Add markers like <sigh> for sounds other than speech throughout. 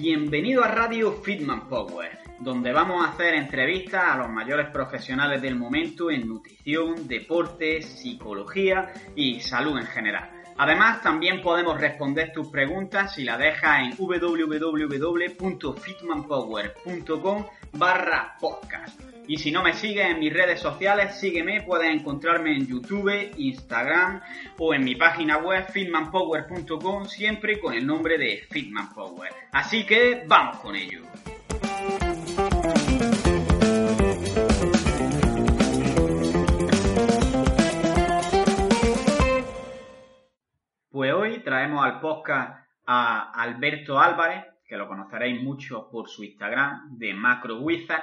bienvenido a Radio Fitman Power, donde vamos a hacer entrevistas a los mayores profesionales del momento en nutrición, deporte, psicología y salud en general. Además, también podemos responder tus preguntas si la dejas en www.fitmanpower.com barra podcast. Y si no me sigues en mis redes sociales, sígueme, puedes encontrarme en YouTube, Instagram o en mi página web fitmanpower.com, siempre con el nombre de Fitman Power. Así que vamos con ello. Pues hoy traemos al podcast a Alberto Álvarez, que lo conoceréis mucho por su Instagram de Macro Wizard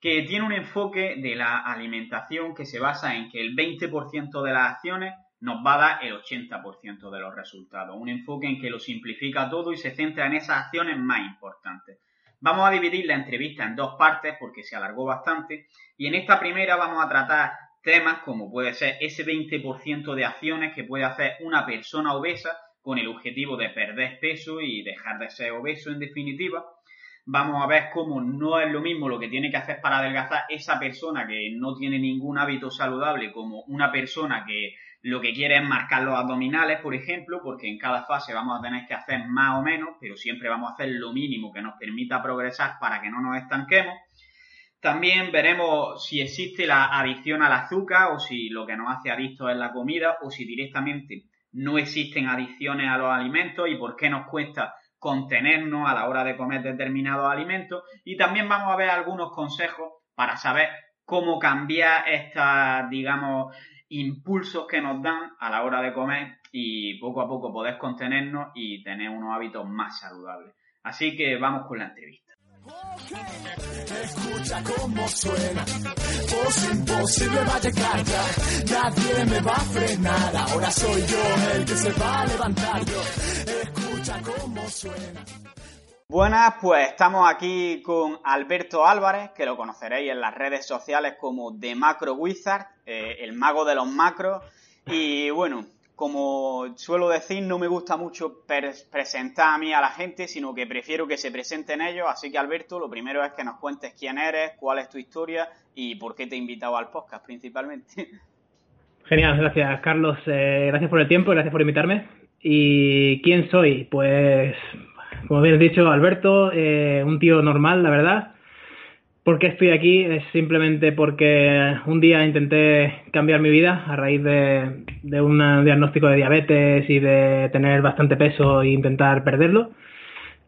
que tiene un enfoque de la alimentación que se basa en que el 20% de las acciones nos va a dar el 80% de los resultados. Un enfoque en que lo simplifica todo y se centra en esas acciones más importantes. Vamos a dividir la entrevista en dos partes porque se alargó bastante y en esta primera vamos a tratar temas como puede ser ese 20% de acciones que puede hacer una persona obesa con el objetivo de perder peso y dejar de ser obeso en definitiva vamos a ver cómo no es lo mismo lo que tiene que hacer para adelgazar esa persona que no tiene ningún hábito saludable como una persona que lo que quiere es marcar los abdominales, por ejemplo, porque en cada fase vamos a tener que hacer más o menos, pero siempre vamos a hacer lo mínimo que nos permita progresar para que no nos estanquemos. También veremos si existe la adicción al azúcar o si lo que nos hace adictos es la comida o si directamente no existen adicciones a los alimentos y por qué nos cuesta contenernos a la hora de comer determinados alimentos y también vamos a ver algunos consejos para saber cómo cambiar estos, digamos, impulsos que nos dan a la hora de comer y poco a poco poder contenernos y tener unos hábitos más saludables. Así que vamos con la entrevista. Escucha cómo suena, imposible va a llegar ya, nadie me va a frenar, ahora soy yo el que se va a levantar yo. Buenas, pues estamos aquí con Alberto Álvarez, que lo conoceréis en las redes sociales como The Macro Wizard, eh, el mago de los macros. Y bueno, como suelo decir, no me gusta mucho presentar a mí a la gente, sino que prefiero que se presenten ellos. Así que Alberto, lo primero es que nos cuentes quién eres, cuál es tu historia y por qué te he invitado al podcast principalmente. <laughs> Genial, gracias Carlos. Eh, gracias por el tiempo, gracias por invitarme. ¿Y quién soy? Pues, como bien dicho, Alberto, eh, un tío normal, la verdad. ¿Por qué estoy aquí? Es simplemente porque un día intenté cambiar mi vida a raíz de, un diagnóstico de diabetes y de tener bastante peso e intentar perderlo.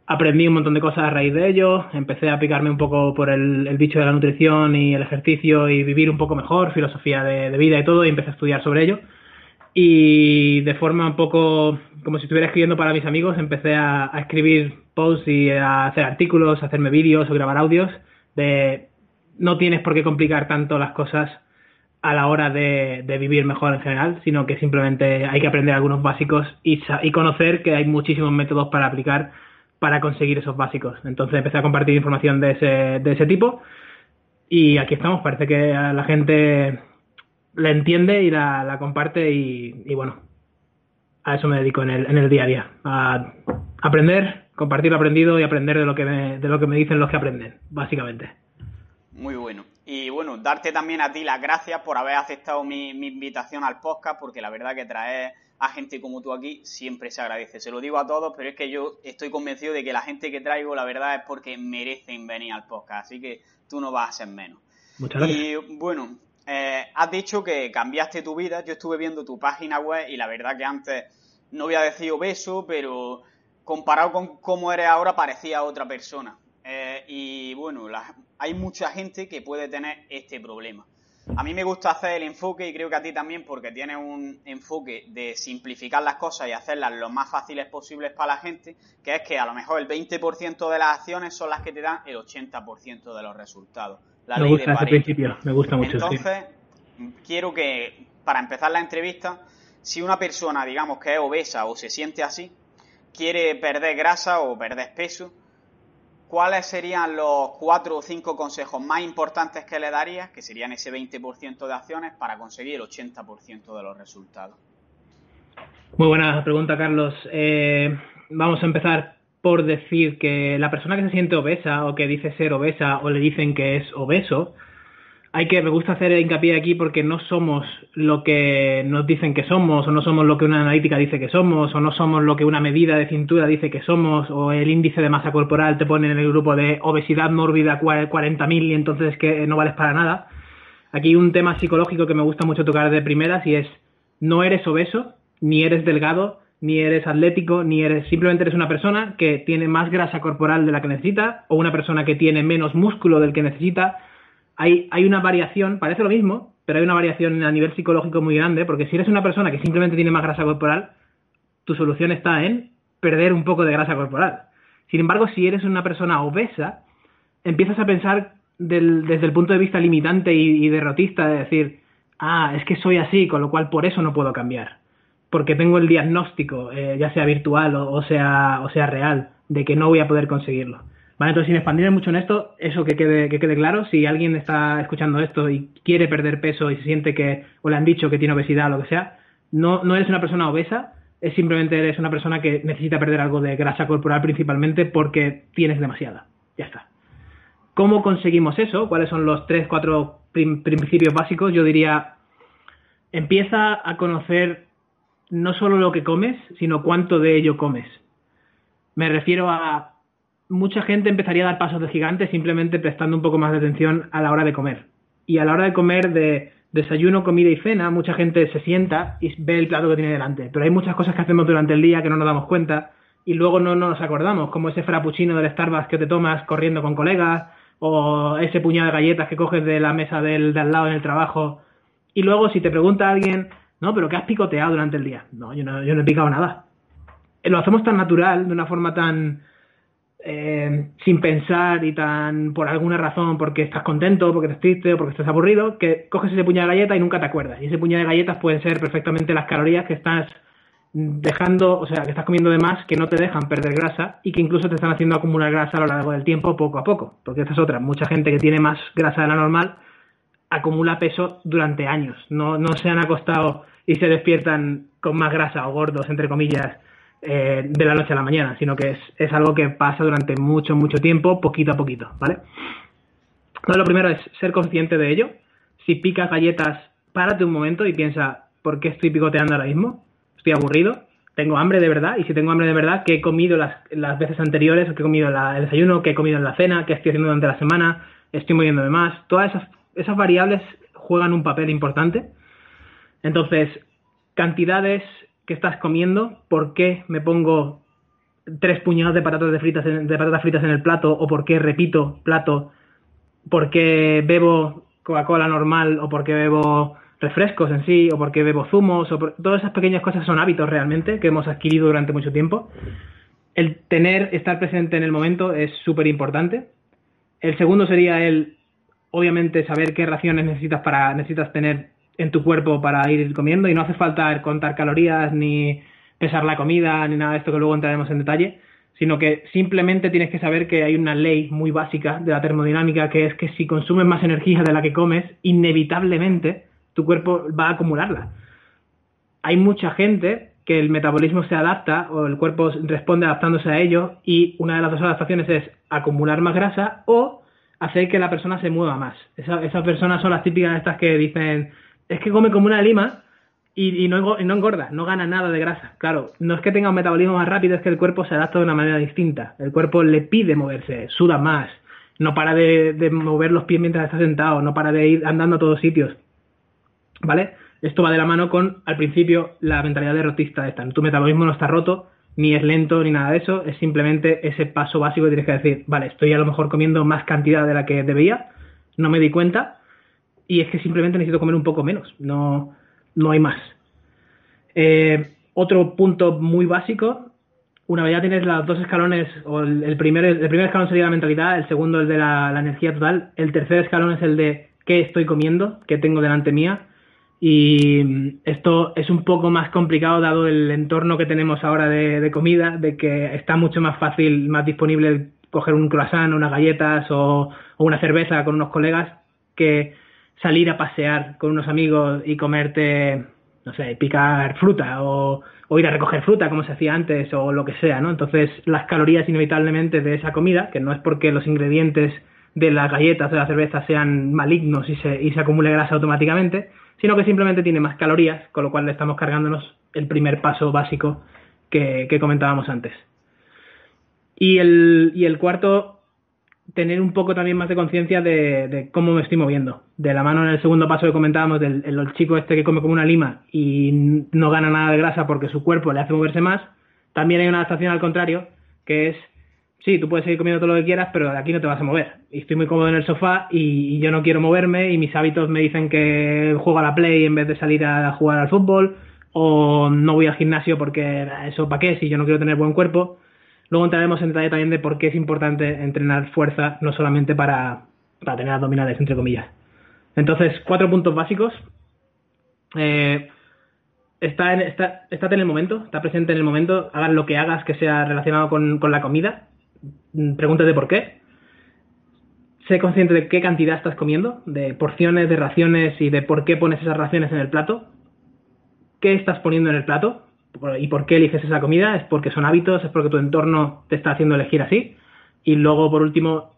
Aprendí un montón de cosas a raíz de ello, empecé a picarme un poco por el, bicho de la nutrición y el ejercicio y vivir un poco mejor, filosofía de, de vida y todo, y empecé a estudiar sobre ello y de forma un poco como si estuviera escribiendo para mis amigos, empecé a, escribir posts y a hacer artículos, a hacerme vídeos o grabar audios de no tienes por qué complicar tanto las cosas a la hora de, vivir mejor en general, sino que simplemente hay que aprender algunos básicos y, conocer que hay muchísimos métodos para aplicar para conseguir esos básicos. Entonces empecé a compartir información de ese, tipo y aquí estamos. Parece que la gente la entiende y la, comparte y, bueno, a eso me dedico en el, en el día a día, a aprender, compartir lo aprendido y aprender de lo que me, de lo que me dicen los que aprenden, básicamente. Muy bueno. Y bueno, darte también a ti las gracias por haber aceptado mi, invitación al podcast, porque la verdad que traer a gente como tú aquí siempre se agradece. Se lo digo a todos, pero es que yo estoy convencido de que la gente que traigo, la verdad es porque merecen venir al podcast, así que tú no vas a ser menos. Muchas gracias. Y bueno, eh, has dicho que cambiaste tu vida. Yo estuve viendo tu página web y la verdad que antes no voy a decir obeso, pero comparado con cómo eres ahora parecía otra persona. Eh, y bueno, hay mucha gente que puede tener este problema. A mí me gusta hacer el enfoque y creo que a ti también porque tienes un enfoque de simplificar las cosas y hacerlas lo más fáciles posibles para la gente, que es que a lo mejor el 20% de las acciones son las que te dan el 80% de los resultados me gusta ese principio, me gusta mucho. Entonces, quiero que, para empezar la entrevista, si una persona, digamos, que es obesa o se siente así, quiere perder grasa o perder peso, ¿cuáles serían los cuatro o cinco consejos más importantes que le darías, que serían ese 20% de acciones, para conseguir el 80% de los resultados? Muy buena pregunta, Carlos. Eh, vamos a empezar por decir que la persona que se siente obesa o que dice ser obesa o le dicen que es obeso, hay que, me gusta hacer hincapié aquí porque no somos lo que nos dicen que somos, o no somos lo que una analítica dice que somos, o no somos lo que una medida de cintura dice que somos, o el índice de masa corporal te pone en el grupo de obesidad mórbida 40.000 y entonces que no vales para nada. Aquí un tema psicológico que me gusta mucho tocar de primeras y es, no eres obeso, ni eres delgado, ni eres atlético, ni eres, simplemente eres una persona que tiene más grasa corporal de la que necesita, o una persona que tiene menos músculo del que necesita, hay, una variación, parece lo mismo, pero hay una variación a nivel psicológico muy grande, porque si eres una persona que simplemente tiene más grasa corporal, tu solución está en perder un poco de grasa corporal. Sin embargo, si eres una persona obesa, empiezas a pensar desde el punto de vista limitante y, derrotista de decir, ah, es que soy así, con lo cual por eso no puedo cambiar. Porque tengo el diagnóstico, eh, ya sea virtual o, sea, o sea real, de que no voy a poder conseguirlo. Entonces, sin expandir mucho en esto, eso que quede, que quede claro, si alguien está escuchando esto y quiere perder peso y se siente que, o le han dicho que tiene obesidad o lo que sea, no, no eres una persona obesa, es simplemente eres una persona que necesita perder algo de grasa corporal principalmente porque tienes demasiada. Ya está. ¿Cómo conseguimos eso? ¿Cuáles son los tres, cuatro principios básicos? Yo diría, empieza a conocer no solo lo que comes, sino cuánto de ello comes. Me refiero a mucha gente empezaría a dar pasos de gigante simplemente prestando un poco más de atención a la hora de comer. Y a la hora de comer de desayuno, comida y cena, mucha gente se sienta y ve el plato que tiene delante. Pero hay muchas cosas que hacemos durante el día que no nos damos cuenta y luego no, nos acordamos, como ese frappuccino del Starbucks que te tomas corriendo con colegas o ese puñado de galletas que coges de la mesa del, de al lado en el trabajo. Y luego si te pregunta alguien, no, pero ¿qué has picoteado durante el día? No, yo no, yo no he picado nada. Lo hacemos tan natural, de una forma tan, eh, sin pensar y tan por alguna razón, porque estás contento, porque estás triste o porque estás aburrido, que coges ese puñado de galletas y nunca te acuerdas. Y ese puñado de galletas pueden ser perfectamente las calorías que estás dejando, o sea, que estás comiendo de más, que no te dejan perder grasa y que incluso te están haciendo acumular grasa a lo largo del tiempo, poco a poco. Porque esta es otra. Mucha gente que tiene más grasa de la normal acumula peso durante años. No, no se han acostado y se despiertan con más grasa o gordos, entre comillas, eh, de la noche a la mañana, sino que es, es, algo que pasa durante mucho, mucho tiempo, poquito a poquito, ¿vale? Entonces lo primero es ser consciente de ello. Si picas galletas, párate un momento y piensa, ¿por qué estoy picoteando ahora mismo? Estoy aburrido, tengo hambre de verdad, y si tengo hambre de verdad, ¿qué he comido las, las veces anteriores? ¿Qué he comido el desayuno? ¿Qué he comido en la cena? ¿Qué estoy haciendo durante la semana? ¿Estoy moviéndome más? Todas esas, esas variables juegan un papel importante. Entonces, cantidades que estás comiendo, por qué me pongo tres puñados de patatas, fritas en, de patatas fritas en el plato, o por qué repito plato, por qué bebo Coca-Cola normal, o por qué bebo refrescos en sí, o por qué bebo zumos, o todas esas pequeñas cosas son hábitos realmente que hemos adquirido durante mucho tiempo. El tener, estar presente en el momento es súper importante. El segundo sería el, obviamente, saber qué raciones necesitas para, necesitas tener en tu cuerpo para ir comiendo y no hace falta contar calorías ni pesar la comida ni nada de esto que luego entraremos en detalle, sino que simplemente tienes que saber que hay una ley muy básica de la termodinámica que es que si consumes más energía de la que comes, inevitablemente tu cuerpo va a acumularla. Hay mucha gente que el metabolismo se adapta o el cuerpo responde adaptándose a ello y una de las dos adaptaciones es acumular más grasa o hacer que la persona se mueva más. esas personas son las típicas estas que dicen es que come como una lima y, no, engorda, no gana nada de grasa. Claro, no es que tenga un metabolismo más rápido, es que el cuerpo se adapta de una manera distinta. El cuerpo le pide moverse, suda más, no para de, mover los pies mientras está sentado, no para de ir andando a todos sitios. ¿Vale? Esto va de la mano con, al principio, la mentalidad derrotista esta. Tu metabolismo no está roto, ni es lento, ni nada de eso. Es simplemente ese paso básico que tienes que decir, vale, estoy a lo mejor comiendo más cantidad de la que debía, no me di cuenta, y es que simplemente necesito comer un poco menos, no, no hay más. Eh, otro punto muy básico, una vez ya tienes los dos escalones, o el, primer, el primer escalón sería la mentalidad, el segundo el de la, energía total, el tercer escalón es el de qué estoy comiendo, qué tengo delante mía, y esto es un poco más complicado dado el entorno que tenemos ahora de, comida, de que está mucho más fácil, más disponible coger un croissant, unas galletas o una cerveza con unos colegas que salir a pasear con unos amigos y comerte no sé, picar fruta o, ir a recoger fruta como se hacía antes o lo que sea, ¿no? Entonces las calorías inevitablemente de esa comida, que no es porque los ingredientes de las galletas o de la cerveza sean malignos y se, y se acumule grasa automáticamente, sino que simplemente tiene más calorías, con lo cual le estamos cargándonos el primer paso básico que, que comentábamos antes. Y el, y el cuarto tener un poco también más de conciencia de, cómo me estoy moviendo. De la mano en el segundo paso que comentábamos del el, chico este que come como una lima y no gana nada de grasa porque su cuerpo le hace moverse más, también hay una adaptación al contrario, que es, sí, tú puedes seguir comiendo todo lo que quieras, pero de aquí no te vas a mover. Y estoy muy cómodo en el sofá y, yo no quiero moverme y mis hábitos me dicen que juego a la play en vez de salir a jugar al fútbol o no voy al gimnasio porque eso para qué si yo no quiero tener buen cuerpo Luego entraremos en detalle también de por qué es importante entrenar fuerza, no solamente para, tener abdominales, entre comillas. Entonces, cuatro puntos básicos. Eh, está, en, está, en el momento, está presente en el momento. Hagas lo que hagas que sea relacionado con, con la comida. Mm, pregúntate por qué. Sé consciente de qué cantidad estás comiendo, de porciones, de raciones y de por qué pones esas raciones en el plato. ¿Qué estás poniendo en el plato? ¿Y por qué eliges esa comida? Es porque son hábitos, es porque tu entorno te está haciendo elegir así. Y luego, por último,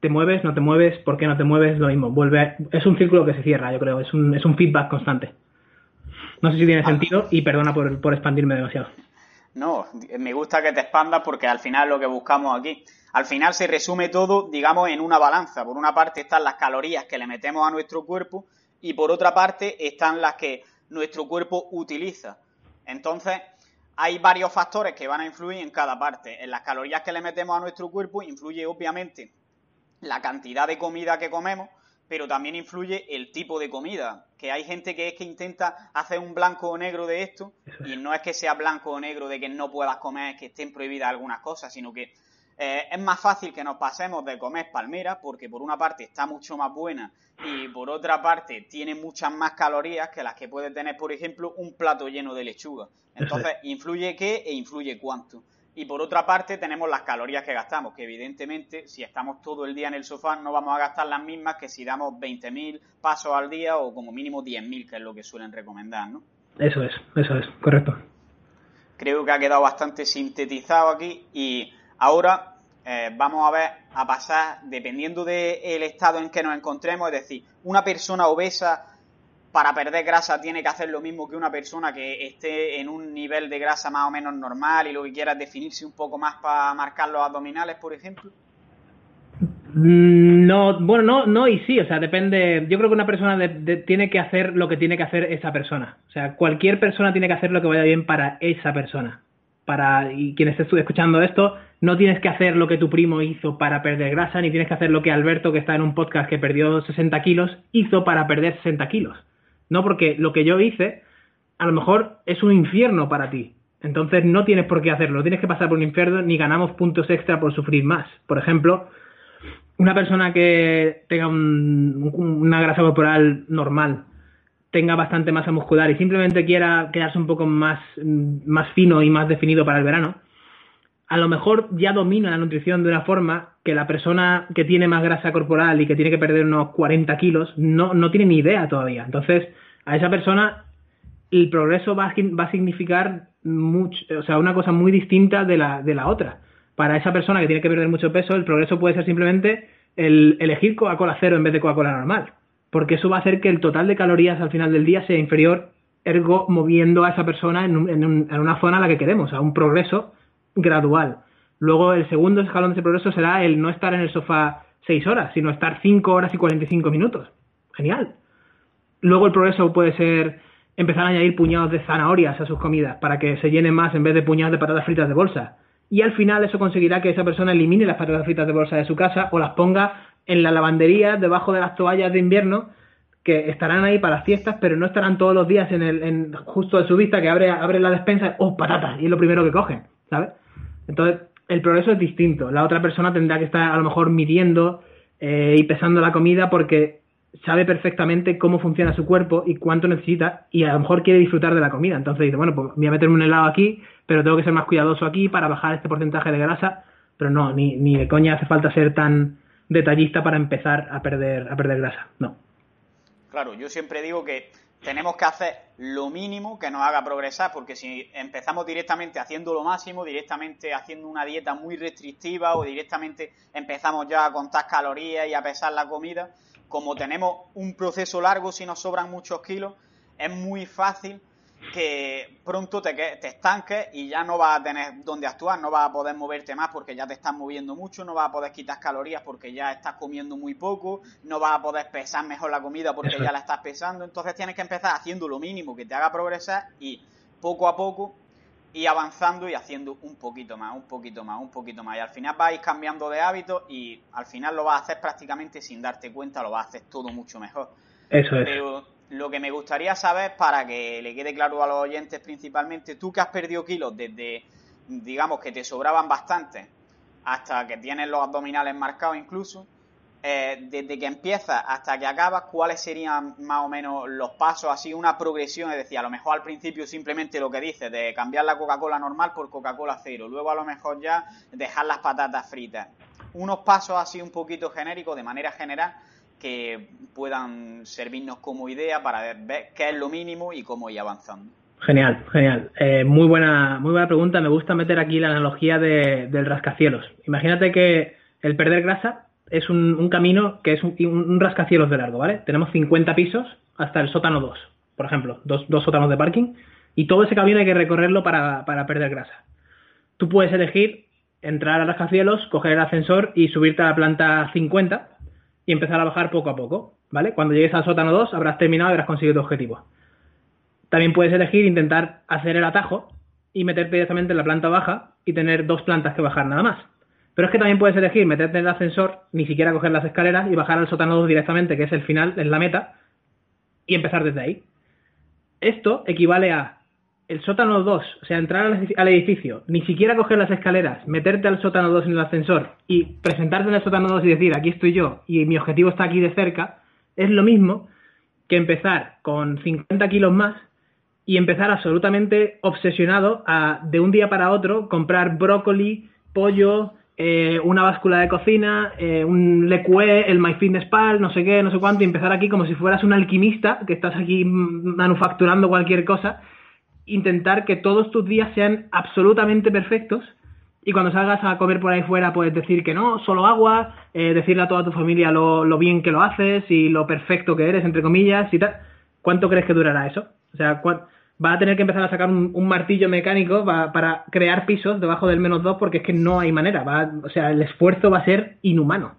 te mueves, no te mueves, ¿por qué no te mueves? Lo mismo, vuelve. Es un círculo que se cierra, yo creo, es un, es un feedback constante. No sé si tiene sentido y perdona por, por expandirme demasiado. No, me gusta que te expandas porque al final lo que buscamos aquí, al final se resume todo, digamos, en una balanza. Por una parte están las calorías que le metemos a nuestro cuerpo y por otra parte están las que nuestro cuerpo utiliza. Entonces, hay varios factores que van a influir en cada parte. En las calorías que le metemos a nuestro cuerpo influye obviamente la cantidad de comida que comemos, pero también influye el tipo de comida. Que hay gente que es que intenta hacer un blanco o negro de esto, y no es que sea blanco o negro de que no puedas comer, que estén prohibidas algunas cosas, sino que eh, es más fácil que nos pasemos de comer palmeras porque por una parte está mucho más buena y por otra parte tiene muchas más calorías que las que puede tener, por ejemplo, un plato lleno de lechuga. Entonces, <laughs> influye qué e influye cuánto. Y por otra parte tenemos las calorías que gastamos, que evidentemente si estamos todo el día en el sofá no vamos a gastar las mismas que si damos 20.000 pasos al día o como mínimo 10.000, que es lo que suelen recomendar, ¿no? Eso es, eso es, correcto. Creo que ha quedado bastante sintetizado aquí y Ahora eh, vamos a ver, a pasar, dependiendo del estado en que nos encontremos, es decir, una persona obesa para perder grasa tiene que hacer lo mismo que una persona que esté en un nivel de grasa más o menos normal y lo que quiera es definirse un poco más para marcar los abdominales, por ejemplo. Mm, no, bueno, no, no y sí, o sea, depende. Yo creo que una persona tiene que hacer lo que tiene que hacer esa persona. O sea, cualquier persona tiene que hacer lo que vaya bien para esa persona para, y quien esté escuchando esto, no tienes que hacer lo que tu primo hizo para perder grasa, ni tienes que hacer lo que Alberto, que está en un podcast que perdió 60 kilos, hizo para perder 60 kilos. No, porque lo que yo hice, a lo mejor es un infierno para ti. Entonces no tienes por qué hacerlo, no tienes que pasar por un infierno ni ganamos puntos extra por sufrir más. Por ejemplo, una persona que tenga una grasa corporal normal, tenga bastante masa muscular y simplemente quiera quedarse un poco más, más fino y más definido para el verano, a lo mejor ya domina la nutrición de una forma que la persona que tiene más grasa corporal y que tiene que perder unos 40 kilos no, no tiene ni idea todavía. Entonces, a esa persona el progreso va a, va a significar mucho, o sea, una cosa muy distinta de la, de la otra. Para esa persona que tiene que perder mucho peso, el progreso puede ser simplemente el elegir Coca-Cola cero en vez de Coca-Cola normal porque eso va a hacer que el total de calorías al final del día sea inferior, ergo moviendo a esa persona en, una zona a la que queremos, a un progreso gradual. Luego el segundo escalón de ese progreso será el no estar en el sofá seis horas, sino estar cinco horas y 45 minutos. Genial. Luego el progreso puede ser empezar a añadir puñados de zanahorias a sus comidas para que se llenen más en vez de puñados de patatas fritas de bolsa. Y al final eso conseguirá que esa persona elimine las patatas fritas de bolsa de su casa o las ponga en la lavandería, debajo de las toallas de invierno, que estarán ahí para las fiestas, pero no estarán todos los días en el, en, justo a su vista que abre, abre la despensa, oh, patatas, y es lo primero que cogen, ¿sabes? Entonces, el progreso es distinto. La otra persona tendrá que estar a lo mejor midiendo eh, y pesando la comida porque sabe perfectamente cómo funciona su cuerpo y cuánto necesita y a lo mejor quiere disfrutar de la comida. Entonces dice, bueno, pues voy a meterme un helado aquí, pero tengo que ser más cuidadoso aquí para bajar este porcentaje de grasa. Pero no, ni, ni de coña hace falta ser tan, detallista para empezar a perder, a perder grasa. No. Claro, yo siempre digo que tenemos que hacer lo mínimo que nos haga progresar, porque si empezamos directamente haciendo lo máximo, directamente haciendo una dieta muy restrictiva o directamente empezamos ya a contar calorías y a pesar la comida, como tenemos un proceso largo, si nos sobran muchos kilos, es muy fácil que pronto te, te estanques y ya no vas a tener dónde actuar, no vas a poder moverte más porque ya te estás moviendo mucho, no vas a poder quitar calorías porque ya estás comiendo muy poco, no vas a poder pesar mejor la comida porque ya la estás pesando, entonces tienes que empezar haciendo lo mínimo que te haga progresar y poco a poco ir avanzando y haciendo un poquito más, un poquito más, un poquito más y al final vais cambiando de hábitos y al final lo vas a hacer prácticamente sin darte cuenta, lo vas a hacer todo mucho mejor. Eso es. Lo que me gustaría saber, para que le quede claro a los oyentes principalmente, tú que has perdido kilos desde, digamos, que te sobraban bastante, hasta que tienes los abdominales marcados incluso, eh, desde que empiezas hasta que acabas, ¿cuáles serían más o menos los pasos, así una progresión? Es decir, a lo mejor al principio simplemente lo que dices, de cambiar la Coca-Cola normal por Coca-Cola cero, luego a lo mejor ya dejar las patatas fritas. Unos pasos así un poquito genéricos, de manera general, que puedan servirnos como idea para ver qué es lo mínimo y cómo ir avanzando. Genial, genial. Eh, muy buena, muy buena pregunta. Me gusta meter aquí la analogía de, del rascacielos. Imagínate que el perder grasa es un, camino que es un, rascacielos de largo, ¿vale? Tenemos 50 pisos hasta el sótano 2, por ejemplo, dos, dos sótanos de parking, y todo ese camino hay que recorrerlo para, para perder grasa. Tú puedes elegir entrar al rascacielos, coger el ascensor y subirte a la planta 50 y empezar a bajar poco a poco, ¿vale? Cuando llegues al sótano 2 habrás terminado y habrás conseguido tu objetivo. También puedes elegir intentar hacer el atajo y meterte directamente en la planta baja y tener dos plantas que bajar nada más. Pero es que también puedes elegir meterte en el ascensor, ni siquiera coger las escaleras y bajar al sótano 2 directamente, que es el final, es la meta, y empezar desde ahí. Esto equivale a el sótano 2, o sea, entrar al edificio, ni siquiera coger las escaleras, meterte al sótano 2 en el ascensor y presentarte en el sótano 2 y decir, aquí estoy yo y mi objetivo está aquí de cerca, es lo mismo que empezar con 50 kilos más y empezar absolutamente obsesionado a, de un día para otro, comprar brócoli, pollo, eh, una báscula de cocina, eh, un LeQue, el MyFitnessPal, no sé qué, no sé cuánto, y empezar aquí como si fueras un alquimista, que estás aquí manufacturando cualquier cosa, intentar que todos tus días sean absolutamente perfectos y cuando salgas a comer por ahí fuera puedes decir que no, solo agua, eh, decirle a toda tu familia lo, bien que lo haces y lo perfecto que eres, entre comillas, y tal. ¿Cuánto crees que durará eso? O sea, va a tener que empezar a sacar un, martillo mecánico para crear pisos debajo del menos 2 porque es que no hay manera. Va, o sea, el esfuerzo va a ser inhumano.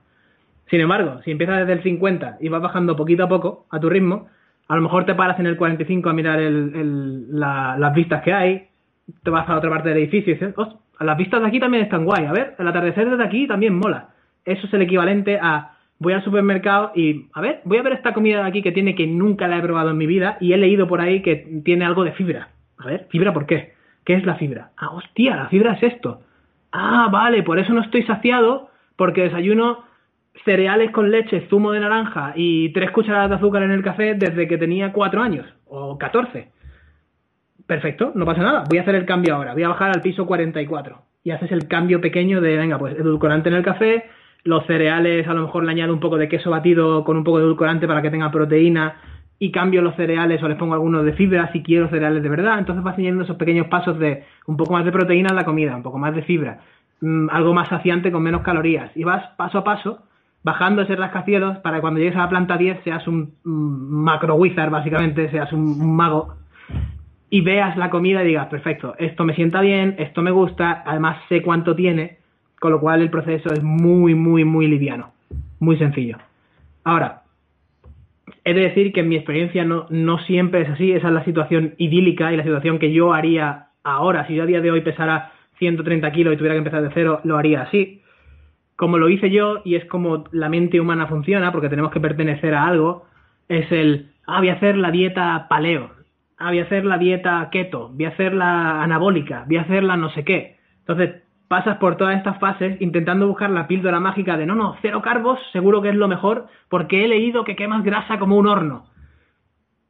Sin embargo, si empiezas desde el 50 y vas bajando poquito a poco a tu ritmo, a lo mejor te paras en el 45 a mirar las vistas que hay, te vas a otra parte del edificio y dices, las vistas de aquí también están guay, a ver, el atardecer desde aquí también mola. Eso es el equivalente a voy al supermercado y, a ver, voy a ver esta comida de aquí que tiene que nunca la he probado en mi vida y he leído por ahí que tiene algo de fibra. A ver, ¿fibra por qué? ¿Qué es la fibra? Ah, hostia, la fibra es esto. Ah, vale, por eso no estoy saciado, porque desayuno cereales con leche, zumo de naranja y tres cucharadas de azúcar en el café desde que tenía cuatro años o catorce. Perfecto, no pasa nada. Voy a hacer el cambio ahora. Voy a bajar al piso 44. Y haces el cambio pequeño de, venga, pues edulcorante en el café, los cereales a lo mejor le añado un poco de queso batido con un poco de edulcorante para que tenga proteína y cambio los cereales o les pongo algunos de fibra si quiero cereales de verdad. Entonces vas teniendo esos pequeños pasos de un poco más de proteína en la comida, un poco más de fibra, mm, algo más saciante con menos calorías. Y vas paso a paso bajando ese rascacielos para que cuando llegues a la planta 10 seas un macro wizard, básicamente, seas un, mago y veas la comida y digas, perfecto, esto me sienta bien, esto me gusta, además sé cuánto tiene, con lo cual el proceso es muy, muy, muy liviano, muy sencillo. Ahora, he de decir que en mi experiencia no, no siempre es así, esa es la situación idílica y la situación que yo haría ahora, si yo a día de hoy pesara 130 kilos y tuviera que empezar de cero, lo haría así como lo hice yo, y es como la mente humana funciona, porque tenemos que pertenecer a algo, es el, ah, voy a hacer la dieta paleo, ah, voy a hacer la dieta keto, voy a hacer la anabólica, voy a hacer la no sé qué. Entonces, pasas por todas estas fases intentando buscar la píldora mágica de, no, no, cero carbos, seguro que es lo mejor, porque he leído que quemas grasa como un horno.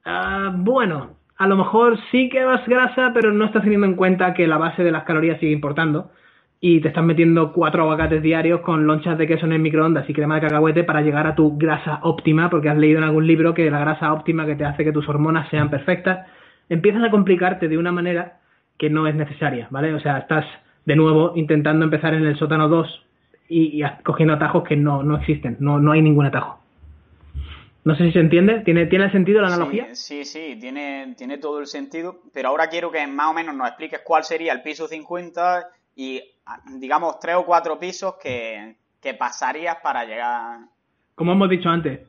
Ah, bueno, a lo mejor sí quemas grasa, pero no estás teniendo en cuenta que la base de las calorías sigue importando y te estás metiendo cuatro aguacates diarios con lonchas de queso en el microondas y crema de cacahuete para llegar a tu grasa óptima, porque has leído en algún libro que la grasa óptima que te hace que tus hormonas sean perfectas, empiezas a complicarte de una manera que no es necesaria, ¿vale? O sea, estás de nuevo intentando empezar en el sótano 2 y, cogiendo atajos que no, no existen, no, no hay ningún atajo. No sé si se entiende. ¿Tiene, ¿tiene sentido la analogía? Sí, sí, tiene, tiene todo el sentido. Pero ahora quiero que más o menos nos expliques cuál sería el piso 50 y, digamos, tres o cuatro pisos que, que pasarías para llegar. Como hemos dicho antes,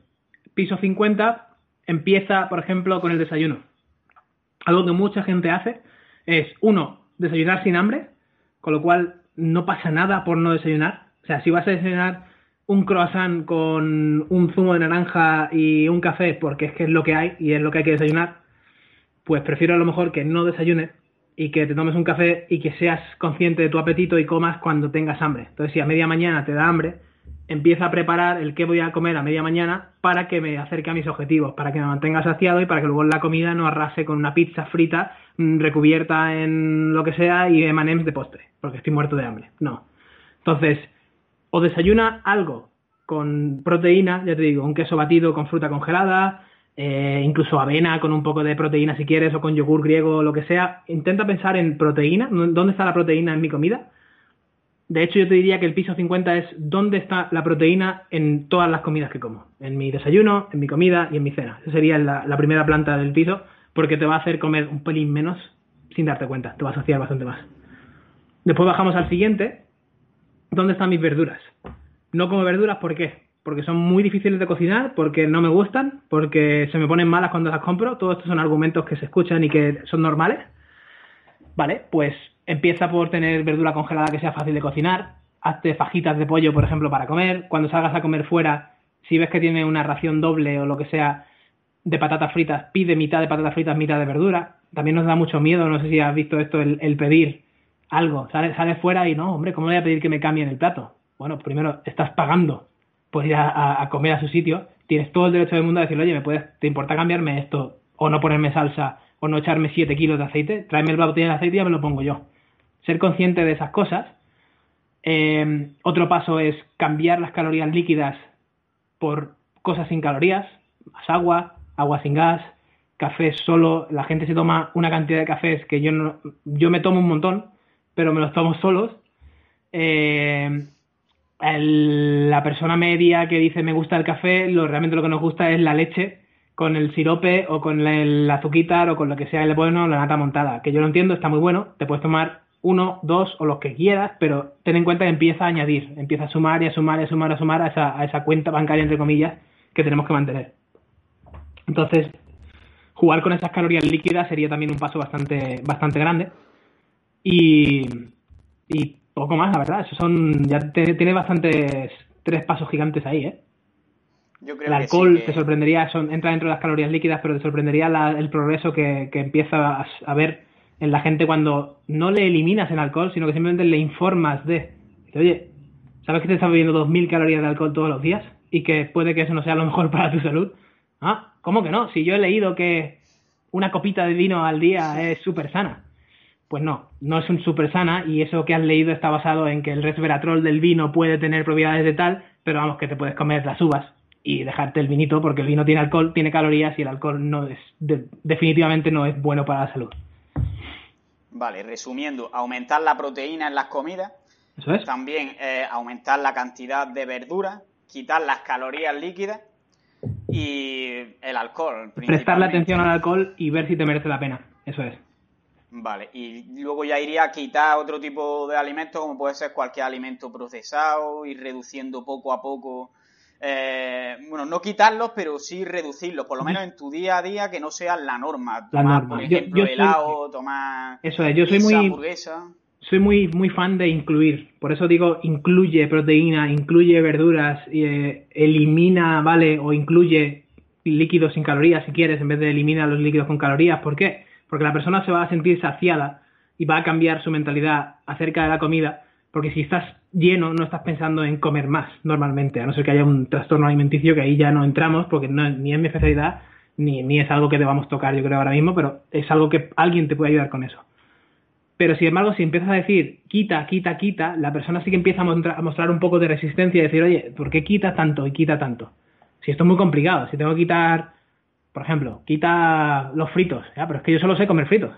piso 50 empieza, por ejemplo, con el desayuno. Algo que mucha gente hace es, uno, desayunar sin hambre, con lo cual no pasa nada por no desayunar. O sea, si vas a desayunar un croissant con un zumo de naranja y un café, porque es que es lo que hay y es lo que hay que desayunar, pues prefiero a lo mejor que no desayunes y que te tomes un café y que seas consciente de tu apetito y comas cuando tengas hambre. Entonces, si a media mañana te da hambre, empieza a preparar el qué voy a comer a media mañana para que me acerque a mis objetivos, para que me mantenga saciado y para que luego la comida no arrase con una pizza frita mm, recubierta en lo que sea y M&M's de postre, porque estoy muerto de hambre. No. Entonces, o desayuna algo con proteína, ya te digo, un queso batido con fruta congelada, eh, incluso avena con un poco de proteína si quieres, o con yogur griego o lo que sea. Intenta pensar en proteína, ¿dónde está la proteína en mi comida? De hecho, yo te diría que el piso 50 es dónde está la proteína en todas las comidas que como. En mi desayuno, en mi comida y en mi cena. Esa sería la, la primera planta del piso, porque te va a hacer comer un pelín menos sin darte cuenta. Te va a saciar bastante más. Después bajamos al siguiente, ¿dónde están mis verduras? No como verduras, ¿por qué? Porque son muy difíciles de cocinar, porque no me gustan, porque se me ponen malas cuando las compro. Todos estos son argumentos que se escuchan y que son normales. Vale, pues empieza por tener verdura congelada que sea fácil de cocinar. Hazte fajitas de pollo, por ejemplo, para comer. Cuando salgas a comer fuera, si ves que tiene una ración doble o lo que sea de patatas fritas, pide mitad de patatas fritas, mitad de verdura. También nos da mucho miedo, no sé si has visto esto, el pedir algo, sale sale fuera y no, hombre, ¿cómo voy a pedir que me cambien el plato? Bueno, primero, estás pagando por ir a, comer a su sitio, tienes todo el derecho del mundo a decirle, oye, ¿me puedes, ¿te importa cambiarme esto? O no ponerme salsa, o no echarme 7 kilos de aceite, tráeme el botella de aceite y ya me lo pongo yo. Ser consciente de esas cosas. Eh, otro paso es cambiar las calorías líquidas por cosas sin calorías, más agua, agua sin gas, café solo. La gente se toma una cantidad de cafés que yo no, yo me tomo un montón, pero me los tomo solos. Eh, la persona media que dice me gusta el café, lo, realmente lo que nos gusta es la leche con el sirope o con el azuquitar o con lo que sea le bueno, la nata montada. Que yo lo entiendo, está muy bueno, te puedes tomar uno, dos o los que quieras, pero ten en cuenta que empieza a añadir, empieza a sumar y a sumar y a sumar, a sumar a esa, a esa cuenta bancaria, entre comillas, que tenemos que mantener. Entonces, jugar con esas calorías líquidas sería también un paso bastante, bastante grande. Y poco más, la verdad. Eso son, ya tiene bastantes tres pasos gigantes ahí, ¿eh? Yo creo el alcohol te sorprendería, son, entra dentro de las calorías líquidas, pero te sorprendería el progreso que, empieza a, ver en la gente cuando no le eliminas el alcohol, sino que simplemente le informas de, oye, ¿sabes que te estás bebiendo 2.000 calorías de alcohol todos los días? Y que puede que eso no sea lo mejor <laughs> para tu salud. Ah, ¿cómo que no? Si yo he leído que una copita de vino al día es súper sana. Pues no, no es un super sana y eso que has leído está basado en que el resveratrol del vino puede tener propiedades de tal, pero vamos que te puedes comer las uvas y dejarte el vinito porque el vino tiene alcohol, tiene calorías y el alcohol no es definitivamente no es bueno para la salud. Vale, resumiendo, aumentar la proteína en las comidas, eso es. también eh, aumentar la cantidad de verduras, quitar las calorías líquidas y el alcohol. Prestarle atención al alcohol y ver si te merece la pena, eso es. Vale, y luego ya iría a quitar otro tipo de alimentos, como puede ser cualquier alimento procesado, ir reduciendo poco a poco. Eh, bueno, no quitarlos, pero sí reducirlos, por lo menos en tu día a día, que no sea la norma. la norma. Por ejemplo, helado, tomar. Eso es, yo soy muy. Soy muy, muy fan de incluir. Por eso digo, incluye proteína, incluye verduras, eh, elimina, ¿vale? O incluye líquidos sin calorías si quieres, en vez de eliminar los líquidos con calorías. ¿Por qué? Porque la persona se va a sentir saciada y va a cambiar su mentalidad acerca de la comida, porque si estás lleno no estás pensando en comer más normalmente, a no ser que haya un trastorno alimenticio que ahí ya no entramos, porque ni es mi especialidad, ni, ni es algo que debamos tocar yo creo ahora mismo, pero es algo que alguien te puede ayudar con eso. pero sin embargo, si empiezas a decir quita, quita, quita, la persona sí que empieza a, mostrar un poco de resistencia y decir, oye, ¿por qué quita tanto y quita tanto? Si esto es muy complicado, si tengo que quitar, por ejemplo, quita los fritos, ¿ya? pero es que yo solo sé comer fritos.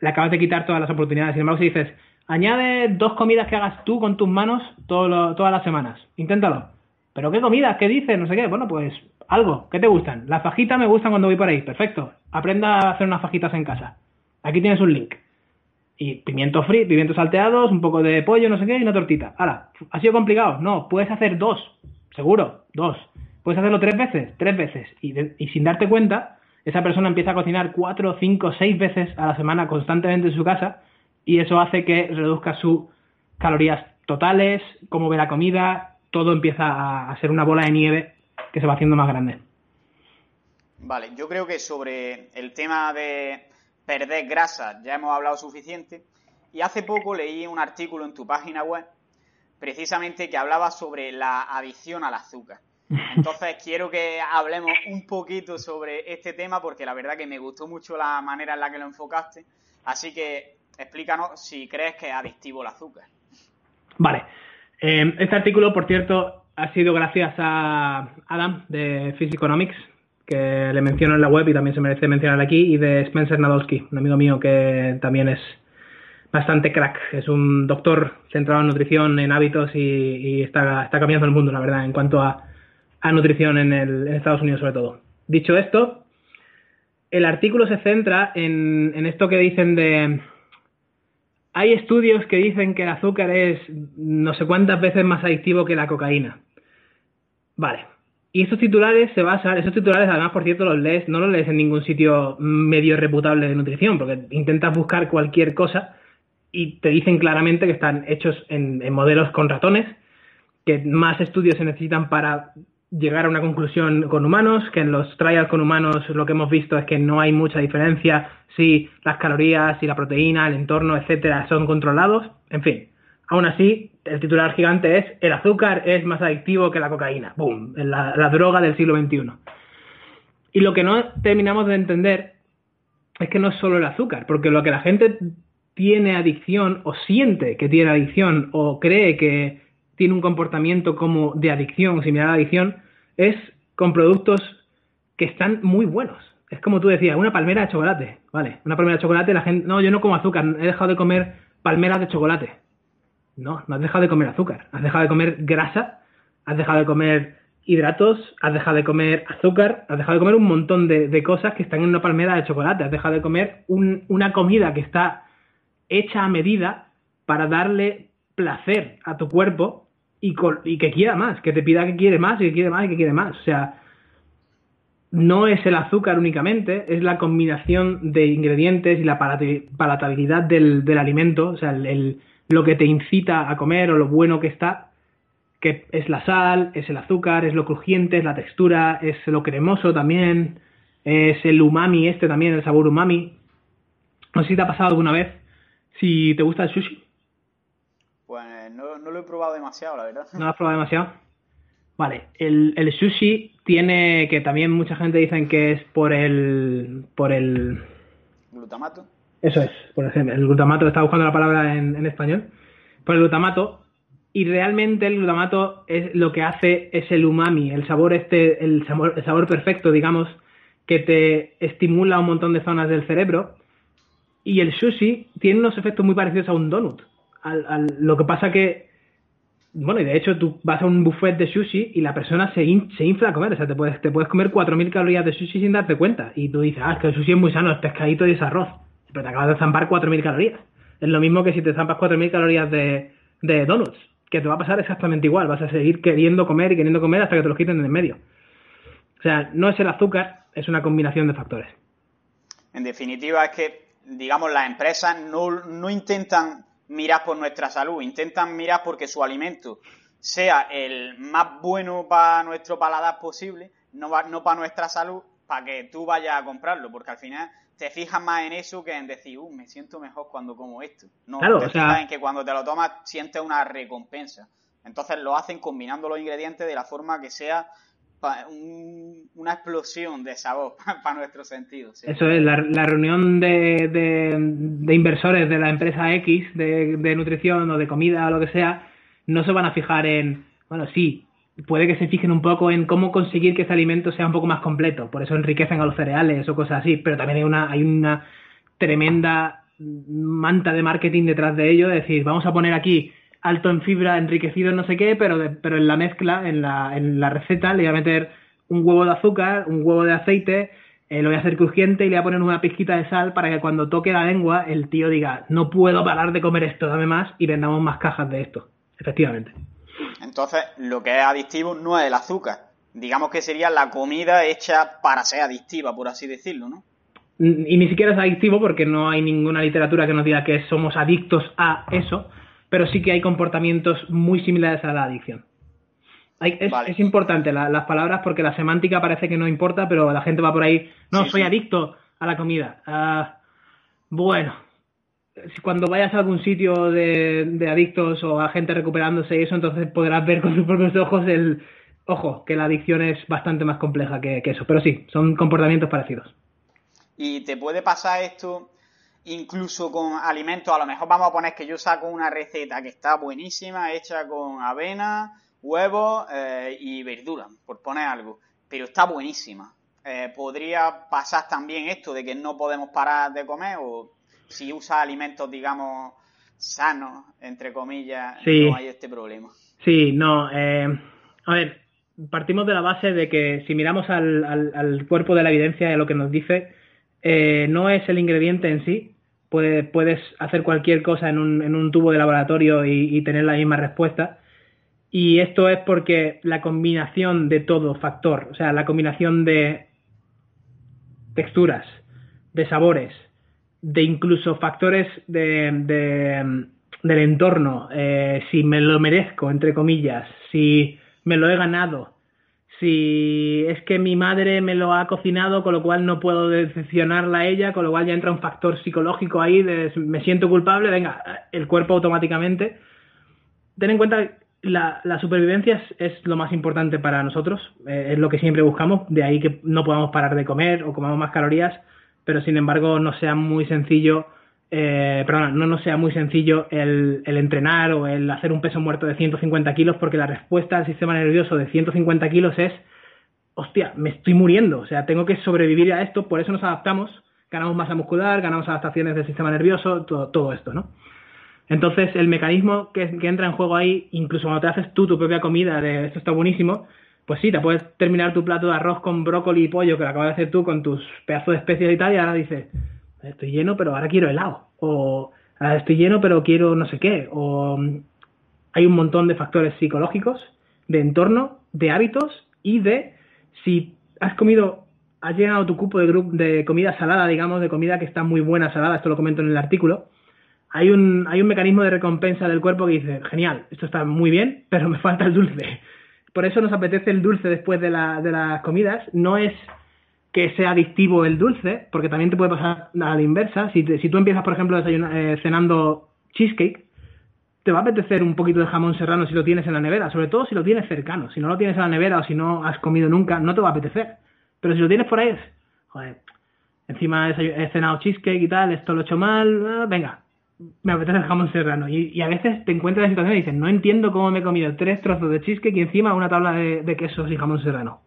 Le acabas de quitar todas las oportunidades. Sin embargo, si dices, añade dos comidas que hagas tú con tus manos todas las semanas, inténtalo. ¿Pero qué comidas? ¿Qué dices? No sé qué. Bueno, pues algo. ¿Qué te gustan? Las fajitas me gustan cuando voy por ahí. Perfecto. Aprenda a hacer unas fajitas en casa. Aquí tienes un link. Y pimientos fritos, pimientos salteados, un poco de pollo, no sé qué, y una tortita. Ahora, ¿ha sido complicado? No, puedes hacer dos. Seguro, dos. Puedes hacerlo tres veces, tres veces. Y, sin darte cuenta, esa persona empieza a cocinar cuatro, cinco, seis veces a la semana constantemente en su casa y eso hace que reduzca sus calorías totales, cómo ve la comida, todo empieza a ser una bola de nieve que se va haciendo más grande. Vale, yo creo que sobre el tema de perder grasa ya hemos hablado suficiente y hace poco leí un artículo en tu página web precisamente que hablaba sobre la adicción al azúcar. Entonces quiero que hablemos un poquito sobre este tema porque la verdad que me gustó mucho la manera en la que lo enfocaste. Así que explícanos si crees que es adictivo el azúcar. Vale. Eh, este artículo, por cierto, ha sido gracias a Adam de Physiconomics, que le menciono en la web y también se merece mencionar aquí, y de Spencer Nadolski, un amigo mío que también es bastante crack. Es un doctor centrado en nutrición, en hábitos y, está, está, cambiando el mundo, la verdad, en cuanto a, nutrición en, el, en, Estados Unidos sobre todo. Dicho esto, el artículo se centra en, en esto que dicen de... Hay estudios que dicen que el azúcar es no sé cuántas veces más adictivo que la cocaína. Vale. Y estos titulares se basan, esos titulares además, por cierto, los lees, no los lees en ningún sitio medio reputable de nutrición, porque intentas buscar cualquier cosa y te dicen claramente que están hechos en, modelos con ratones, que más estudios se necesitan para llegar a una conclusión con humanos, que en los trials con humanos lo que hemos visto es que no hay mucha diferencia si las calorías, si la proteína, el entorno, etcétera, son controlados. En fin, aún así, el titular gigante es el azúcar es más adictivo que la cocaína. ¡Bum! La, la droga del siglo XXI. Y lo que no terminamos de entender es que no es solo el azúcar, porque lo que la gente tiene adicción o siente que tiene adicción o cree que tiene un comportamiento como de adicción, similar a la adicción, es con productos que están muy buenos. Es como tú decías, una palmera de chocolate, ¿vale? Una palmera de chocolate, la gente, no, yo no como azúcar, he dejado de comer palmeras de chocolate. No, no has dejado de comer azúcar, has dejado de comer grasa, has dejado de comer hidratos, has dejado de comer azúcar, has dejado de comer un montón de, cosas que están en una palmera de chocolate, has dejado de comer una comida que está hecha a medida para darle placer a tu cuerpo y, que quiera más, que te pida que quiere más y que quiere más y que quiere más. O sea, no es el azúcar únicamente, es la combinación de ingredientes y la palatabilidad del, alimento, o sea, lo que te incita a comer o lo bueno que está, que es la sal, es el azúcar, es lo crujiente, es la textura, es lo cremoso también, es el umami este también, el sabor umami. No sé si te ha pasado alguna vez si te gusta el sushi. Lo he probado demasiado, la verdad. ¿No lo has probado demasiado? Vale, el, el sushi tiene que también mucha gente dicen que es por el por el glutamato. Eso es, por ejemplo, el glutamato, estaba buscando la palabra en, en español, por el glutamato y realmente el glutamato es lo que hace es el umami, el sabor este, el sabor, el sabor perfecto, digamos, que te estimula un montón de zonas del cerebro y el sushi tiene unos efectos muy parecidos a un donut. Al, lo que pasa que, bueno, y de hecho tú vas a un buffet de sushi y la persona se, se infla a comer. O sea, te puedes, te puedes comer 4.000 calorías de sushi sin darte cuenta. Y tú dices, ah, es que el sushi es muy sano, es pescadito y es arroz. Pero te acabas de zampar 4.000 calorías. Es lo mismo que si te zampas 4.000 calorías de, de donuts, que te va a pasar exactamente igual. Vas a seguir queriendo comer y queriendo comer hasta que te los quiten en el medio. O sea, no es el azúcar, es una combinación de factores. En definitiva, es que digamos, las empresas no, no intentan mirar por nuestra salud, intentan mirar porque su alimento sea el más bueno para nuestro paladar posible, no, no para nuestra salud, para que tú vayas a comprarlo, porque al final te fijas más en eso que en decir, uh, me siento mejor cuando como esto. No, te fijas en que cuando te lo tomas sientes una recompensa. Entonces lo hacen combinando los ingredientes de la forma que sea una explosión de sabor <laughs> para nuestros sentidos. Eso es, la, reunión de, de, inversores de la empresa X de, de nutrición o de comida o lo que sea, no se van a fijar en, bueno, sí, puede que se fijen un poco en cómo conseguir que ese alimento sea un poco más completo, por eso enriquecen a los cereales o cosas así, pero también hay una, hay una tremenda manta de marketing detrás de ello, es decir, vamos a poner aquí alto en fibra, enriquecido en no sé qué, pero, pero en la mezcla, en la, en la receta, le voy a meter un huevo de azúcar, un huevo de aceite, eh, lo voy a hacer crujiente y le voy a poner una pizquita de sal para que cuando toque la lengua el tío diga, no puedo parar de comer esto, dame más y vendamos más cajas de esto. Efectivamente. Entonces, lo que es adictivo no es el azúcar. Digamos que sería la comida hecha para ser adictiva, por así decirlo, ¿no? Y ni siquiera es adictivo porque no hay ninguna literatura que nos diga que somos adictos a eso, pero sí que hay comportamientos muy similares a la adicción. es, importante las palabras porque la semántica parece que no importa, pero la gente va por ahí, no, soy adicto a la comida. Ah, bueno, cuando vayas a algún sitio de, adictos o a gente recuperándose y eso, entonces podrás ver con tus propios ojos el, ojo, que la adicción es bastante más compleja que eso. Pero sí, son comportamientos parecidos. Y te puede pasar esto incluso con alimentos, a lo mejor vamos a poner que yo saco una receta que está buenísima, hecha con avena, huevos eh, y verduras, por poner algo, pero está buenísima. Eh, ¿Podría pasar también esto de que no podemos parar de comer o si usa alimentos, digamos, sanos, entre comillas, no hay este problema? Sí, no. Eh, a ver, partimos de la base de que si miramos al, al, cuerpo de la evidencia lo que nos dice, eh, no es el ingrediente en sí. puedes hacer cualquier cosa en un, tubo de laboratorio y, tener la misma respuesta. Y esto es porque la combinación de todo factor, o sea, la combinación de texturas, de sabores, de incluso factores de, del entorno, eh, si me lo merezco, entre comillas, si me lo he ganado, si es que mi madre me lo ha cocinado, con lo cual no puedo decepcionarla a ella, con lo cual ya entra un factor psicológico ahí de me siento culpable, venga, el cuerpo automáticamente. Ten en cuenta la, la supervivencia es, lo más importante para nosotros, eh, es lo que siempre buscamos, de ahí que no podamos parar de comer o comamos más calorías, pero sin embargo no sea muy sencillo eh, no nos sea muy sencillo el, entrenar o el hacer un peso muerto de 150 kilos porque la respuesta al sistema nervioso de 150 kilos es, hostia, me estoy muriendo, o sea, tengo que sobrevivir a esto, por eso nos adaptamos, ganamos masa muscular, ganamos adaptaciones del sistema nervioso, todo, esto, ¿no? Entonces, el mecanismo que, entra en juego ahí, incluso cuando te haces tú tu propia comida de esto está buenísimo, pues sí, te puedes terminar tu plato de arroz con brócoli y pollo que lo acabas de hacer tú con tus pedazos de especias y tal, y ahora dices, estoy lleno, pero ahora quiero helado. O estoy lleno, pero quiero no sé qué. O hay un montón de factores psicológicos, de entorno, de hábitos y de si has comido, has llenado tu cupo de, comida salada, digamos, de comida que está muy buena salada, esto lo comento en el artículo. Hay un, hay un mecanismo de recompensa del cuerpo que dice, genial, esto está muy bien, pero me falta el dulce. Por eso nos apetece el dulce después de las comidas. No es que sea adictivo el dulce, porque también te puede pasar a la inversa. Si, si tú empiezas, por ejemplo, eh, cenando cheesecake, te va a apetecer un poquito de jamón serrano si lo tienes en la nevera, sobre todo si lo tienes cercano. Si no lo tienes en la nevera o si no has comido nunca, no te va a apetecer. Pero si lo tienes por ahí, joder, encima he cenado cheesecake y tal, esto lo he hecho mal, ah, venga, me apetece el jamón serrano. Y, a veces te encuentras en la situación y dices, no entiendo cómo me he comido tres trozos de cheesecake y encima una tabla de quesos y jamón serrano.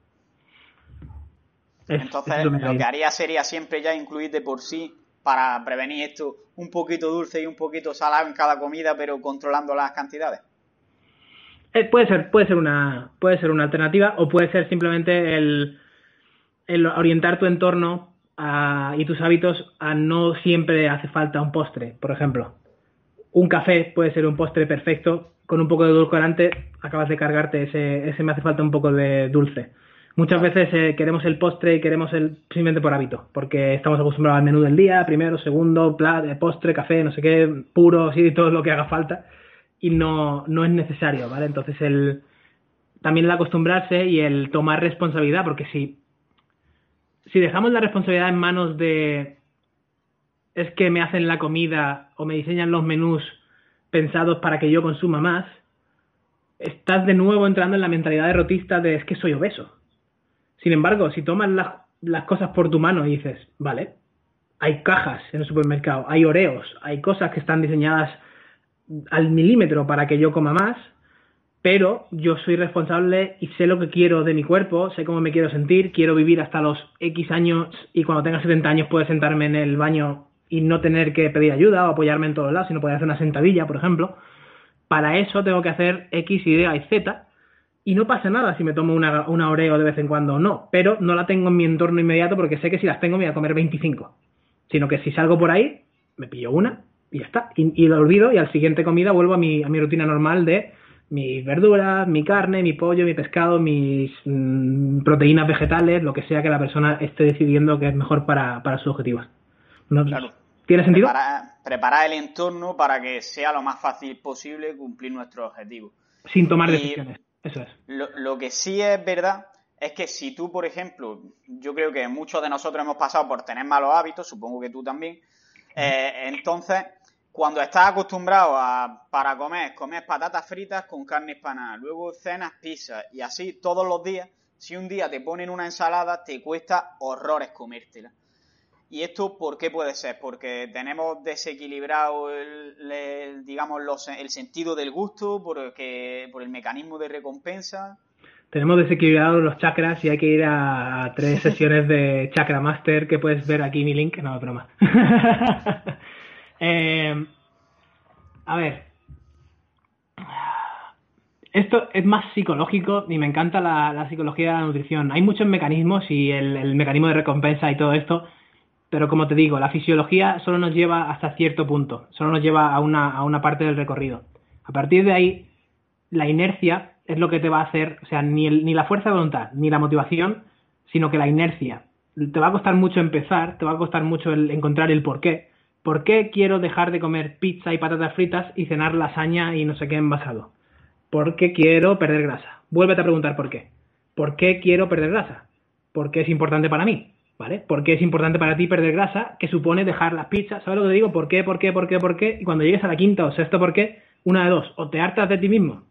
Entonces, lo, que haría sería siempre ya incluir de por sí, para prevenir esto, un poquito dulce y un poquito salado en cada comida, pero controlando las cantidades. Eh, puede ser, puede ser una, puede ser una alternativa, o puede ser simplemente el, el orientar tu entorno y tus hábitos a no siempre hace falta un postre, por ejemplo. Un café puede ser un postre perfecto, con un poco de edulcorante acabas de cargarte ese, ese me hace falta un poco de dulce Muchas veces eh, queremos el postre y queremos el simplemente por hábito, porque estamos acostumbrados al menú del día, primero, segundo, plat, eh, postre, café, no sé qué, puro, sí, <laughs> todo lo que haga falta, y no, no es necesario, ¿vale? Entonces el también el acostumbrarse y el tomar responsabilidad, porque si, si dejamos la responsabilidad en manos de es que me hacen la comida o me diseñan los menús pensados para que yo consuma más, estás de nuevo entrando en la mentalidad derrotista de es que soy obeso Sin embargo, si tomas las, cosas por tu mano y dices, vale, hay cajas en el supermercado, hay oreos, hay cosas que están diseñadas al milímetro para que yo coma más, pero yo soy responsable y sé lo que quiero de mi cuerpo, sé cómo me quiero sentir, quiero vivir hasta los X años y cuando tenga 70 años puedo sentarme en el baño y no tener que pedir ayuda o apoyarme en todos lados, sino poder hacer una sentadilla, por ejemplo. Para eso tengo que hacer X, Y y Z y no pasa nada si me tomo una, una Oreo de vez en cuando o no, pero no la tengo en mi entorno inmediato porque sé que si las tengo me voy a comer 25. Sino que si salgo por ahí, me pillo una y ya está. Y, lo olvido y al siguiente comida vuelvo a mi, a mi rutina normal de mis verduras, mi carne, mi pollo, mi pescado, mis mm, proteínas vegetales, lo que sea que la persona esté decidiendo que es mejor para, para sus objetivos. ¿Tiene sentido? Preparar, el entorno para que sea lo más fácil posible cumplir nuestros objetivos. Sin tomar decisiones. Eso es. Lo, lo que sí es verdad es que si tú, por ejemplo, yo creo que muchos de nosotros hemos pasado por tener malos hábitos, supongo que tú también, eh, entonces, cuando estás acostumbrado a, para comer, comer patatas fritas con carne hispanada, luego cenas pizza y así todos los días, si un día te ponen una ensalada, te cuesta horrores comértela. ¿Y esto por qué puede ser? Porque tenemos desequilibrado el, digamos, el sentido del gusto, porque, por el mecanismo de recompensa tenemos desequilibrados los chakras y hay que ir a, tres <laughs> sesiones de Chakra Master que puedes ver aquí mi link. No, broma. <laughs> eh, a ver. Esto es más psicológico y me encanta la, psicología de la nutrición. Hay muchos mecanismos y el, mecanismo de recompensa y todo esto, pero como te digo, la fisiología solo nos lleva hasta cierto punto, solo nos lleva a una, a una parte del recorrido. A partir de ahí, la inercia es lo que te va a hacer, o sea, ni, ni la fuerza de voluntad, ni la motivación, sino que la inercia. Te va a costar mucho empezar, te va a costar mucho el encontrar el por qué. ¿Por qué quiero dejar de comer pizza y patatas fritas y cenar lasaña y no sé qué envasado? Porque quiero perder grasa. Vuélvete a preguntar por qué. ¿Por qué quiero perder grasa? Porque es importante para mí, ¿vale? ¿Por qué es importante para ti perder grasa? Que supone dejar las pizzas. ¿Sabes lo que te digo? ¿Por qué, por qué, por qué, por qué? Y cuando llegues a la quinta o sexto por qué, una de dos. O te hartas de ti mismo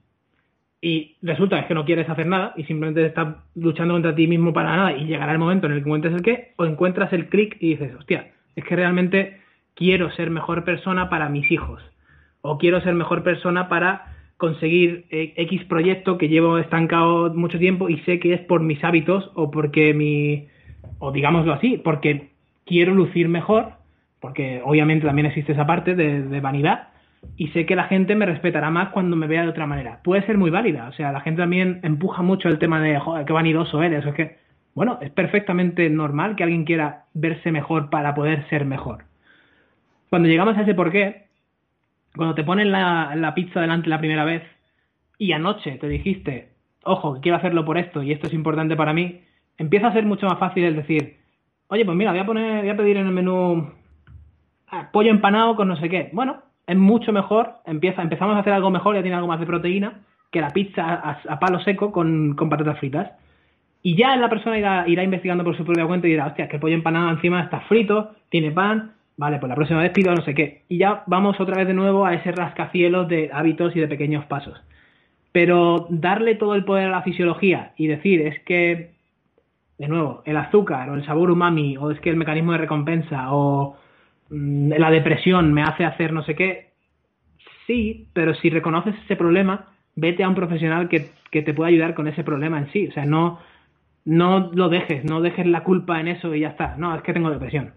y resulta que no quieres hacer nada y simplemente estás luchando contra ti mismo para nada y llegará el momento en el que encuentres el qué o encuentras el clic y dices, hostia, es que realmente quiero ser mejor persona para mis hijos o quiero ser mejor persona para conseguir eh, X proyecto que llevo estancado mucho tiempo y sé que es por mis hábitos o porque mi, o digámoslo así, porque quiero lucir mejor, porque obviamente también existe esa parte de, vanidad, y sé que la gente me respetará más cuando me vea de otra manera. Puede ser muy válida, o sea, la gente también empuja mucho el tema de, joder, qué vanidoso eres, es que, bueno, es perfectamente normal que alguien quiera verse mejor para poder ser mejor. Cuando llegamos a ese porqué, cuando te ponen la, la pizza delante la primera vez y anoche te dijiste, ojo, quiero hacerlo por esto y esto es importante para mí, empieza a ser mucho más fácil el decir, oye, pues mira, voy a poner, voy a pedir en el menú ah, pollo empanado con no sé qué. Bueno, es mucho mejor, empieza, empezamos a hacer algo mejor, ya tiene algo más de proteína, que la pizza a, palo seco con, patatas fritas. Y ya la persona irá, irá, investigando por su propia cuenta y dirá, hostia, que el pollo empanado encima está frito, tiene pan, vale, pues la próxima vez pido no sé qué. Y ya vamos otra vez de nuevo a ese rascacielos de hábitos y de pequeños pasos. Pero darle todo el poder a la fisiología y decir, es que, de nuevo, el azúcar o el sabor umami, o es que el mecanismo de recompensa, o Mm, la depresión me hace hacer no sé qué. Sí, pero si reconoces ese problema, vete a un profesional que, te pueda ayudar con ese problema en sí. O sea, no, no lo dejes, no dejes la culpa en eso y ya está. No, es que tengo depresión.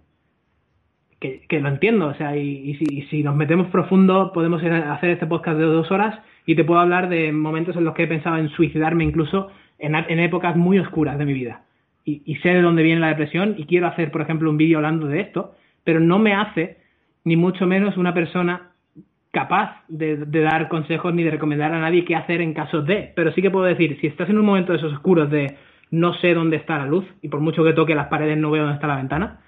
Que, que lo entiendo, o sea, y, si, si, nos metemos profundo, podemos hacer este podcast de dos horas y te puedo hablar de momentos en los que he pensado en suicidarme incluso en, en épocas muy oscuras de mi vida. Y, sé de dónde viene la depresión y quiero hacer, por ejemplo, un vídeo hablando de esto pero no me hace ni mucho menos una persona capaz de, dar consejos ni de recomendar a nadie qué hacer en caso de. Pero sí que puedo decir, si estás en un momento de esos oscuros de no sé dónde está la luz y por mucho que toque las paredes no veo dónde está la ventana,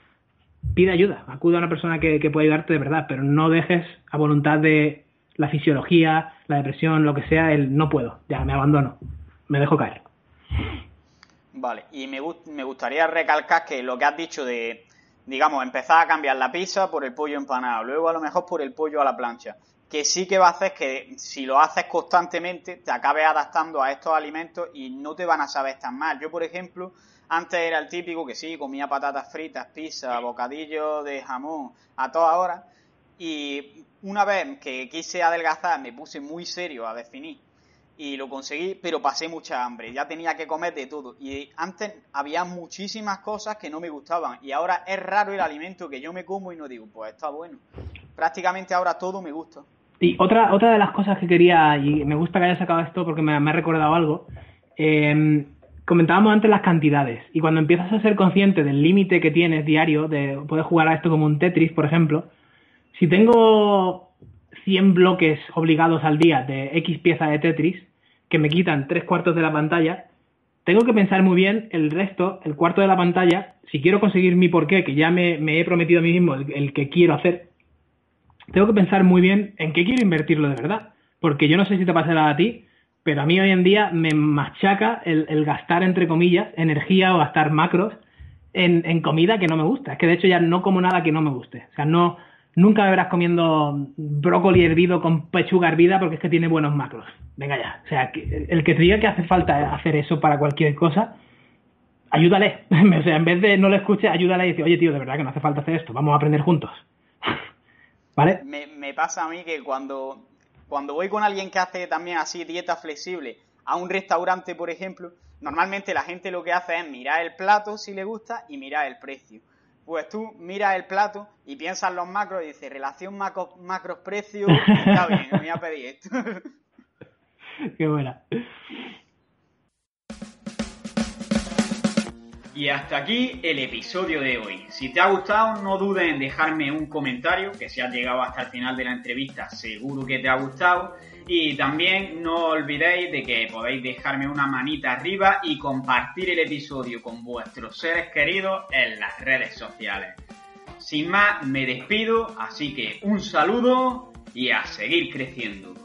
pide ayuda, acude a una persona que, que pueda ayudarte de verdad, pero no dejes a voluntad de la fisiología, la depresión, lo que sea, el no puedo, ya me abandono, me dejo caer. Vale, y me, me gustaría recalcar que lo que has dicho de digamos, empezar a cambiar la pizza por el pollo empanado, luego a lo mejor por el pollo a la plancha. que sí que va a hacer que si lo haces constantemente te acabes adaptando a estos alimentos y no te van a saber tan mal. Yo, por ejemplo, antes era el típico que sí, comía patatas fritas, pizza, bocadillo de jamón a toda hora y una vez que quise adelgazar me puse muy serio a definir y lo conseguí, pero pasé mucha hambre, ya tenía que comer de todo. Y antes había muchísimas cosas que no me gustaban y ahora es raro el alimento que yo me como y no digo, pues está bueno. Prácticamente ahora todo me gusta. Y otra, otra de las cosas que quería, y me gusta que haya sacado esto porque me, ha recordado algo, eh, comentábamos antes las cantidades y cuando empiezas a ser consciente del límite que tienes diario, de poder jugar a esto como un Tetris, por ejemplo, si tengo 100 bloques obligados al día de X pieza de Tetris, que me quitan tres cuartos de la pantalla, tengo que pensar muy bien el resto, el cuarto de la pantalla, si quiero conseguir mi porqué, que ya me, he prometido a mí mismo el, que quiero hacer, tengo que pensar muy bien en qué quiero invertirlo de verdad. Porque yo no sé si te pasará a ti, pero a mí hoy en día me machaca el, gastar, entre comillas, energía o gastar macros en, en, comida que no me gusta. Es que de hecho ya no como nada que no me guste. O sea, no, nunca me verás comiendo brócoli hervido con pechuga hervida porque es que tiene buenos macros. Venga ya. O sea, el que te diga que hace falta hacer eso para cualquier cosa, ayúdale. <laughs> o sea, en vez de no le escuche, ayúdale y dice, oye tío, de verdad que no hace falta hacer esto, vamos a aprender juntos. <laughs> ¿Vale? Me, pasa a mí que cuando cuando voy con alguien que hace también así dieta flexible a un restaurante, por ejemplo, normalmente la gente lo que hace es mirar el plato si le gusta y mirar el precio. Pues tú miras el plato y piensas los macros y dices, relación macros-precio, <laughs> está bien, me voy a pedir esto. Qué buena. Y hasta aquí el episodio de hoy. Si te ha gustado, no dudes en dejarme un comentario, que si has llegado hasta el final de la entrevista, seguro que te ha gustado. Y también no olvidéis de que podéis dejarme una manita arriba y compartir el episodio con vuestros seres queridos en las redes sociales. Sin más, me despido, así que un saludo y a seguir creciendo.